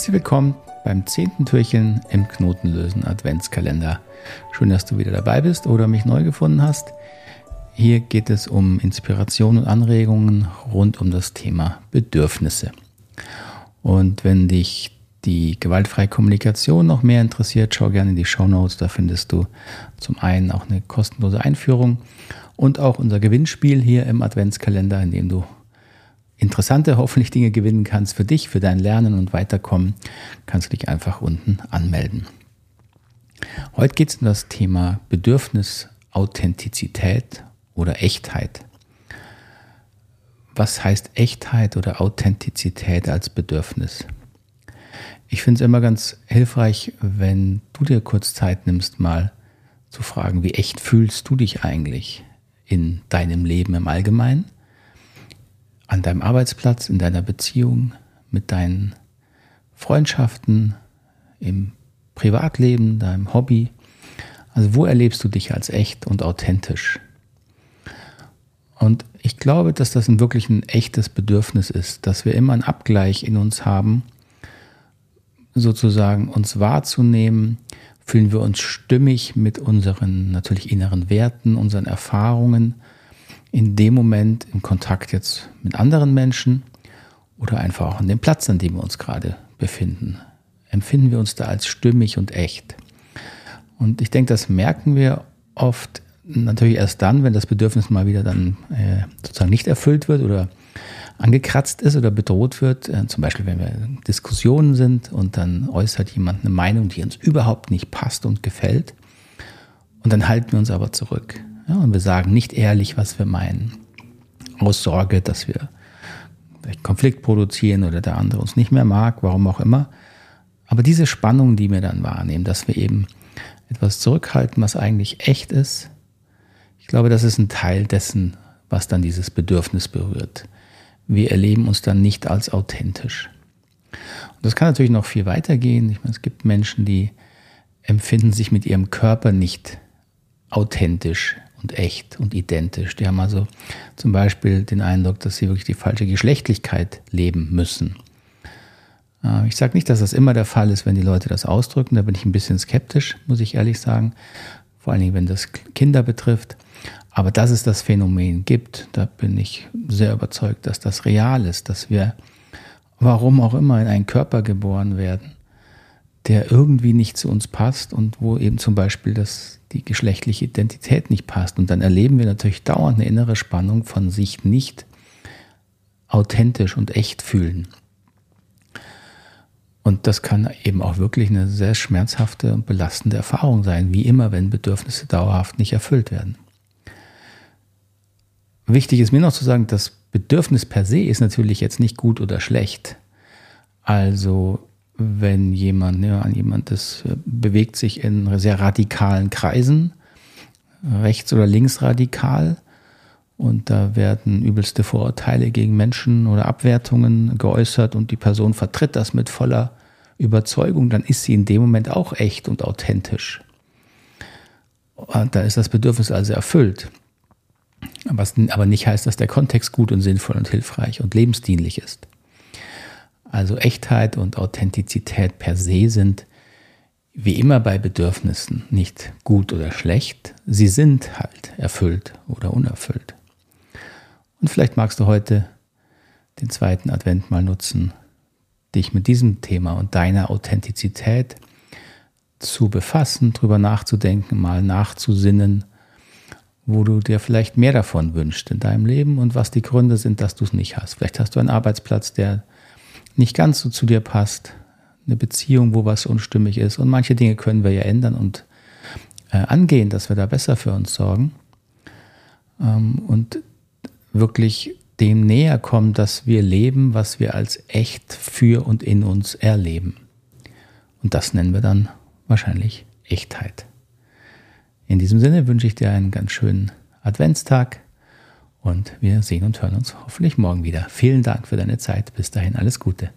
Herzlich willkommen beim zehnten Türchen im Knotenlösen Adventskalender. Schön, dass du wieder dabei bist oder mich neu gefunden hast. Hier geht es um Inspiration und Anregungen rund um das Thema Bedürfnisse. Und wenn dich die gewaltfreie Kommunikation noch mehr interessiert, schau gerne in die Show Notes. Da findest du zum einen auch eine kostenlose Einführung und auch unser Gewinnspiel hier im Adventskalender, in dem du interessante, hoffentlich Dinge gewinnen kannst für dich, für dein Lernen und Weiterkommen, kannst du dich einfach unten anmelden. Heute geht es um das Thema Bedürfnis, Authentizität oder Echtheit. Was heißt Echtheit oder Authentizität als Bedürfnis? Ich finde es immer ganz hilfreich, wenn du dir kurz Zeit nimmst, mal zu fragen, wie echt fühlst du dich eigentlich in deinem Leben im Allgemeinen? An deinem Arbeitsplatz, in deiner Beziehung, mit deinen Freundschaften, im Privatleben, deinem Hobby. Also wo erlebst du dich als echt und authentisch? Und ich glaube, dass das wirklich ein echtes Bedürfnis ist, dass wir immer einen Abgleich in uns haben, sozusagen uns wahrzunehmen, fühlen wir uns stimmig mit unseren natürlich inneren Werten, unseren Erfahrungen, in dem Moment im Kontakt jetzt mit anderen Menschen oder einfach auch an dem Platz, an dem wir uns gerade befinden. Empfinden wir uns da als stimmig und echt. Und ich denke, das merken wir oft natürlich erst dann, wenn das Bedürfnis mal wieder dann äh, sozusagen nicht erfüllt wird oder angekratzt ist oder bedroht wird. Äh, zum Beispiel, wenn wir in Diskussionen sind und dann äußert jemand eine Meinung, die uns überhaupt nicht passt und gefällt. Und dann halten wir uns aber zurück. Ja, und wir sagen nicht ehrlich, was wir meinen. Aus Sorge, dass wir vielleicht Konflikt produzieren oder der andere uns nicht mehr mag, warum auch immer. Aber diese Spannung, die wir dann wahrnehmen, dass wir eben etwas zurückhalten, was eigentlich echt ist, ich glaube, das ist ein Teil dessen, was dann dieses Bedürfnis berührt. Wir erleben uns dann nicht als authentisch. Und das kann natürlich noch viel weiter gehen. Ich meine, es gibt Menschen, die empfinden sich mit ihrem Körper nicht authentisch und echt und identisch. Die haben also zum Beispiel den Eindruck, dass sie wirklich die falsche Geschlechtlichkeit leben müssen. Äh, ich sage nicht, dass das immer der Fall ist, wenn die Leute das ausdrücken. Da bin ich ein bisschen skeptisch, muss ich ehrlich sagen. Vor allen Dingen, wenn das Kinder betrifft. Aber dass es das Phänomen gibt, da bin ich sehr überzeugt, dass das real ist, dass wir, warum auch immer, in einen Körper geboren werden, der irgendwie nicht zu uns passt und wo eben zum Beispiel das, die geschlechtliche Identität nicht passt. Und dann erleben wir natürlich dauernd eine innere Spannung von sich nicht authentisch und echt fühlen. Und das kann eben auch wirklich eine sehr schmerzhafte und belastende Erfahrung sein, wie immer, wenn Bedürfnisse dauerhaft nicht erfüllt werden. Wichtig ist mir noch zu sagen, das Bedürfnis per se ist natürlich jetzt nicht gut oder schlecht. Also wenn jemand, ja, jemand das äh, bewegt sich in sehr radikalen Kreisen, rechts- oder linksradikal, und da werden übelste Vorurteile gegen Menschen oder Abwertungen geäußert und die Person vertritt das mit voller Überzeugung, dann ist sie in dem Moment auch echt und authentisch. Und da ist das Bedürfnis also erfüllt. Was aber nicht heißt, dass der Kontext gut und sinnvoll und hilfreich und lebensdienlich ist. Also Echtheit und Authentizität per se sind wie immer bei Bedürfnissen nicht gut oder schlecht. Sie sind halt erfüllt oder unerfüllt. Und vielleicht magst du heute den zweiten Advent mal nutzen, dich mit diesem Thema und deiner Authentizität zu befassen, drüber nachzudenken, mal nachzusinnen, wo du dir vielleicht mehr davon wünschst in deinem Leben und was die Gründe sind, dass du es nicht hast. Vielleicht hast du einen Arbeitsplatz, der nicht ganz so zu dir passt, eine Beziehung, wo was unstimmig ist. Und manche Dinge können wir ja ändern und äh, angehen, dass wir da besser für uns sorgen. Ähm, und wirklich dem näher kommen, dass wir leben, was wir als echt für und in uns erleben. Und das nennen wir dann wahrscheinlich Echtheit. In diesem Sinne wünsche ich dir einen ganz schönen Adventstag und wir sehen und hören uns hoffentlich morgen wieder. Vielen Dank für deine Zeit. Bis dahin alles Gute.